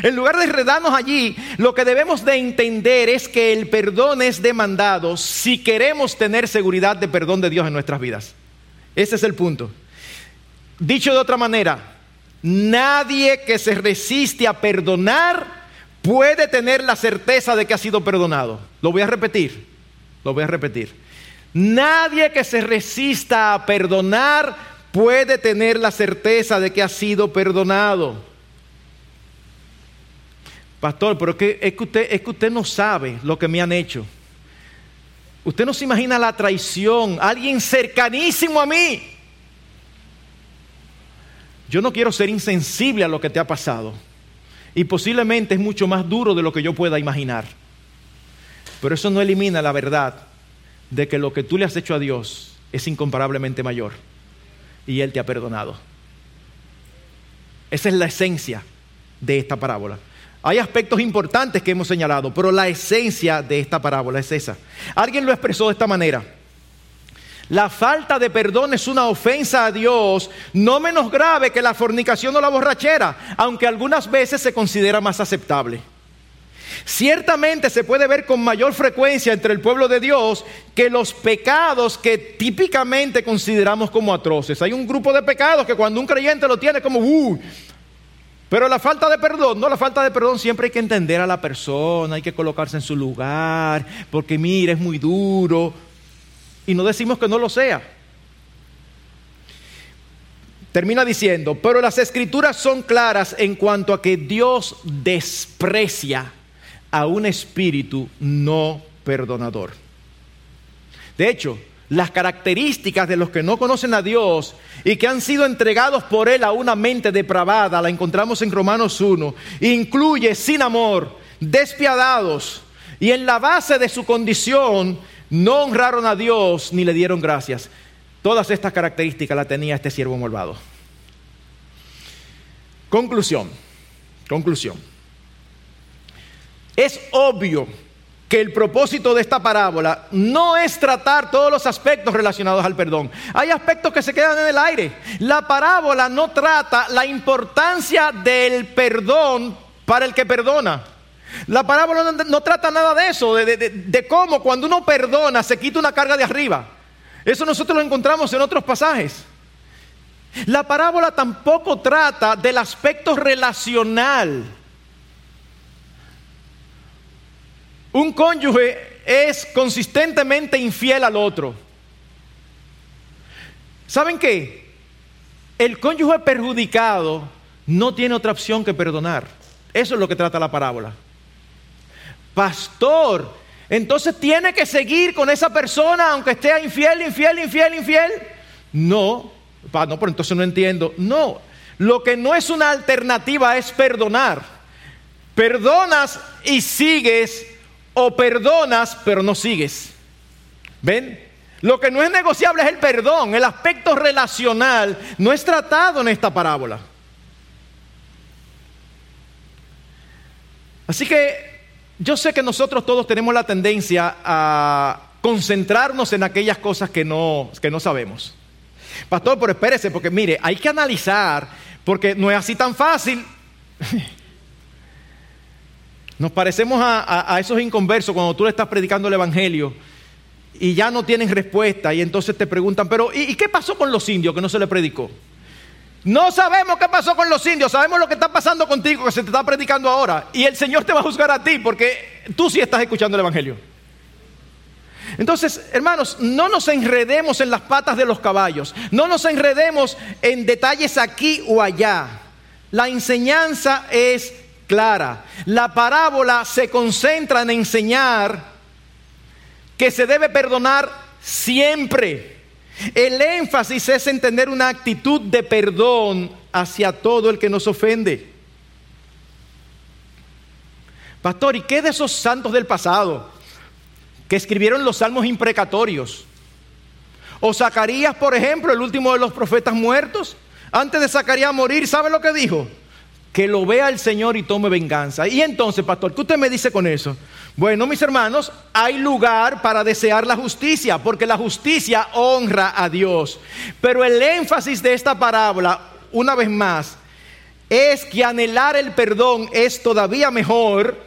En lugar de enredarnos allí, lo que debemos de entender es que el perdón es demandado si queremos tener seguridad de perdón de Dios en nuestras vidas. Ese es el punto. Dicho de otra manera, nadie que se resiste a perdonar puede tener la certeza de que ha sido perdonado. Lo voy a repetir, lo voy a repetir. Nadie que se resista a perdonar puede tener la certeza de que ha sido perdonado. Pastor, pero es que, usted, es que usted no sabe lo que me han hecho. Usted no se imagina la traición, alguien cercanísimo a mí. Yo no quiero ser insensible a lo que te ha pasado. Y posiblemente es mucho más duro de lo que yo pueda imaginar. Pero eso no elimina la verdad de que lo que tú le has hecho a Dios es incomparablemente mayor. Y Él te ha perdonado. Esa es la esencia de esta parábola. Hay aspectos importantes que hemos señalado, pero la esencia de esta parábola es esa. Alguien lo expresó de esta manera. La falta de perdón es una ofensa a Dios, no menos grave que la fornicación o la borrachera, aunque algunas veces se considera más aceptable. Ciertamente se puede ver con mayor frecuencia entre el pueblo de Dios que los pecados que típicamente consideramos como atroces. Hay un grupo de pecados que cuando un creyente lo tiene como, uh, pero la falta de perdón, no, la falta de perdón siempre hay que entender a la persona, hay que colocarse en su lugar, porque mira, es muy duro. Y no decimos que no lo sea. Termina diciendo, pero las escrituras son claras en cuanto a que Dios desprecia a un espíritu no perdonador. De hecho, las características de los que no conocen a Dios y que han sido entregados por Él a una mente depravada, la encontramos en Romanos 1, incluye sin amor, despiadados y en la base de su condición no honraron a Dios ni le dieron gracias. Todas estas características las tenía este siervo malvado. Conclusión, conclusión. Es obvio que el propósito de esta parábola no es tratar todos los aspectos relacionados al perdón. Hay aspectos que se quedan en el aire. La parábola no trata la importancia del perdón para el que perdona. La parábola no, trata nada de eso, de, de cómo cuando uno perdona se quita una carga de arriba. Eso nosotros lo encontramos en otros pasajes. La parábola tampoco trata del aspecto relacional Un cónyuge es consistentemente infiel al otro. ¿Saben qué? El cónyuge perjudicado no tiene otra opción que perdonar. Eso es lo que trata la parábola. Pastor, entonces tiene que seguir con esa persona aunque esté infiel, infiel, infiel, infiel. No, no, pero entonces no entiendo. No, lo que no es una alternativa es perdonar. Perdonas y sigues o perdonas pero no sigues. ¿Ven? Lo que no es negociable es el perdón. El aspecto relacional no es tratado en esta parábola. Así que yo sé que nosotros todos tenemos la tendencia a concentrarnos en aquellas cosas que no, que no sabemos. Pastor, pero espérese, porque mire, hay que analizar, porque no es así tan fácil. Nos parecemos a, esos inconversos cuando tú le estás predicando el Evangelio y ya no tienen respuesta y entonces te preguntan, pero ¿y, qué pasó con los indios que no se le predicó? No sabemos qué pasó con los indios, sabemos lo que está pasando contigo, que se te está predicando ahora. Y el Señor te va a juzgar a ti porque tú sí estás escuchando el Evangelio. Entonces, hermanos, no nos enredemos en las patas de los caballos, no nos enredemos en detalles aquí o allá. La enseñanza es clara. La parábola se concentra en enseñar que se debe perdonar siempre. El énfasis es en tener una actitud de perdón hacia todo el que nos ofende. Pastor, ¿y qué de esos santos del pasado que escribieron los salmos imprecatorios? O Zacarías, por ejemplo, el último de los profetas muertos, antes de Zacarías morir, ¿sabe lo que dijo? que lo vea el Señor y tome venganza. Y entonces, pastor, ¿qué usted me dice con eso? Bueno, mis hermanos, hay lugar para desear la justicia, porque la justicia honra a Dios. Pero el énfasis de esta parábola, una vez más, es que anhelar el perdón es todavía mejor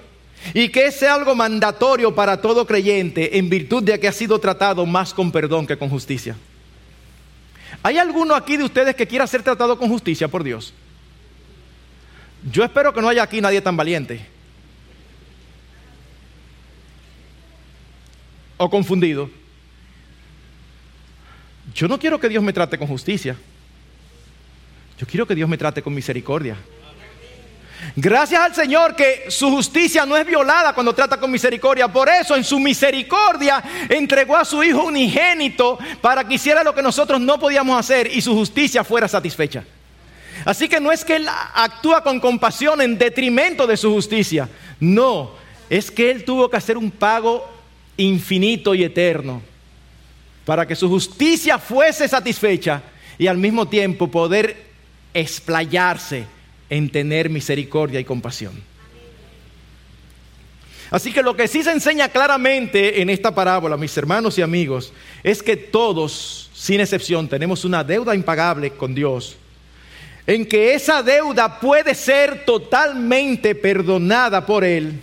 y que es algo mandatorio para todo creyente en virtud de que ha sido tratado más con perdón que con justicia. ¿Hay alguno aquí de ustedes que quiera ser tratado con justicia por Dios? Yo espero que no haya aquí nadie tan valiente. O confundido. Yo no quiero que Dios me trate con justicia. Yo quiero que Dios me trate con misericordia. Gracias al Señor que su justicia no es violada cuando trata con misericordia. Por eso en su misericordia entregó a su Hijo unigénito para que hiciera lo que nosotros no podíamos hacer y su justicia fuera satisfecha. Así que no es que Él actúa con compasión en detrimento de su justicia. No, es que Él tuvo que hacer un pago infinito y eterno para que su justicia fuese satisfecha y al mismo tiempo poder explayarse en tener misericordia y compasión. Así que lo que sí se enseña claramente en esta parábola, mis hermanos y amigos, es que todos, sin excepción, tenemos una deuda impagable con Dios en que esa deuda puede ser totalmente perdonada por Él.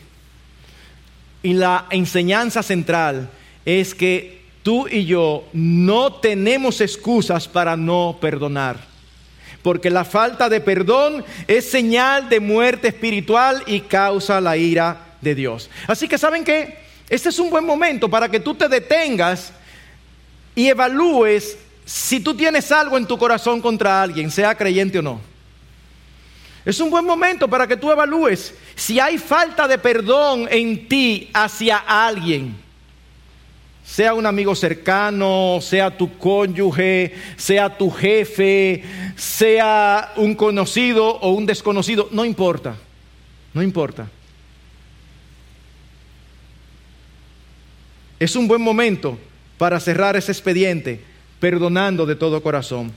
Y la enseñanza central es que tú y yo no tenemos excusas para no perdonar. Porque la falta de perdón es señal de muerte espiritual y causa la ira de Dios. Así que saben que este es un buen momento para que tú te detengas y evalúes si tú tienes algo en tu corazón contra alguien, sea creyente o no. Es un buen momento para que tú evalúes si hay falta de perdón en ti hacia alguien. Sea un amigo cercano, sea tu cónyuge, sea tu jefe, sea un conocido o un desconocido, no importa, no importa. Es un buen momento para cerrar ese expediente perdonando de todo corazón.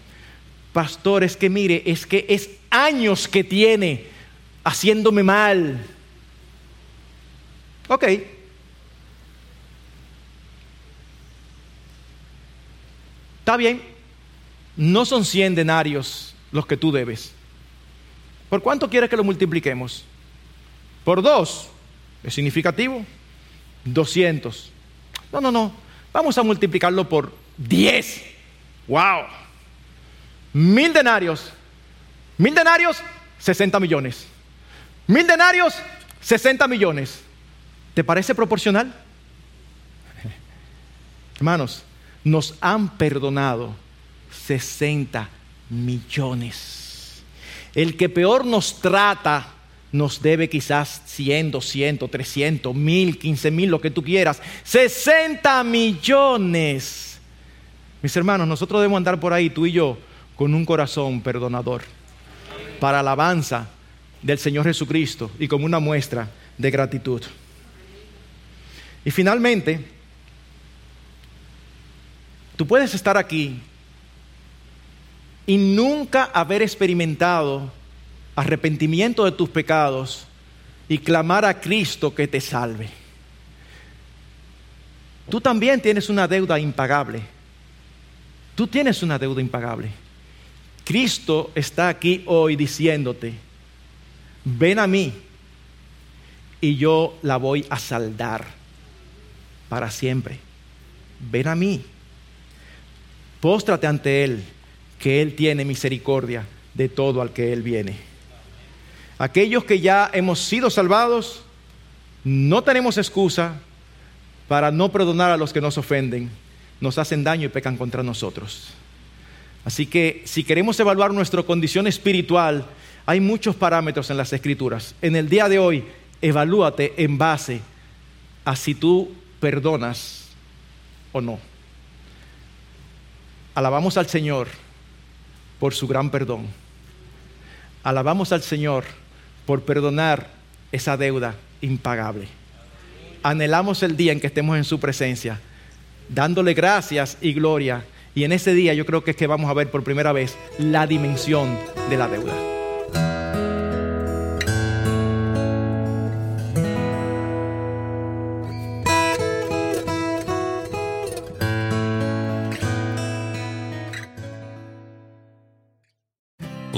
Pastor, es que mire, es que es años que tiene haciéndome mal. Ok. Está bien. No son 100 denarios los que tú debes. ¿Por cuánto quieres que lo multipliquemos? Por dos. ¿Es significativo? 200. No, no, no. Vamos a multiplicarlo por 10. ¡Wow! Mil denarios. Mil denarios, 60 millones. Mil denarios, 60 millones. ¿Te parece proporcional? Hermanos, nos han perdonado 60 millones. El que peor nos trata nos debe quizás 100, 200, 300, 1000, 15 mil, lo que tú quieras. 60 millones. Mis hermanos, nosotros debemos andar por ahí, tú y yo, con un corazón perdonador, para alabanza del Señor Jesucristo y como una muestra de gratitud. Y finalmente, tú puedes estar aquí y nunca haber experimentado arrepentimiento de tus pecados y clamar a Cristo que te salve. Tú también tienes una deuda impagable Tú tienes una deuda impagable. Cristo está aquí hoy diciéndote, ven a mí y yo la voy a saldar para siempre. Ven a mí. Póstrate ante Él, que Él tiene misericordia de todo al que Él viene. Aquellos que ya hemos sido salvados, no tenemos excusa para no perdonar a los que nos ofenden, nos hacen daño y pecan contra nosotros. Así que si queremos evaluar nuestra condición espiritual, hay muchos parámetros en las escrituras. En el día de hoy, evalúate en base a si tú perdonas o no. Alabamos al Señor por su gran perdón. Alabamos al Señor por perdonar esa deuda impagable. Anhelamos el día en que estemos en su presencia, dándole gracias y gloria. Y en ese día yo creo que es que vamos a ver por primera vez la dimensión de la deuda.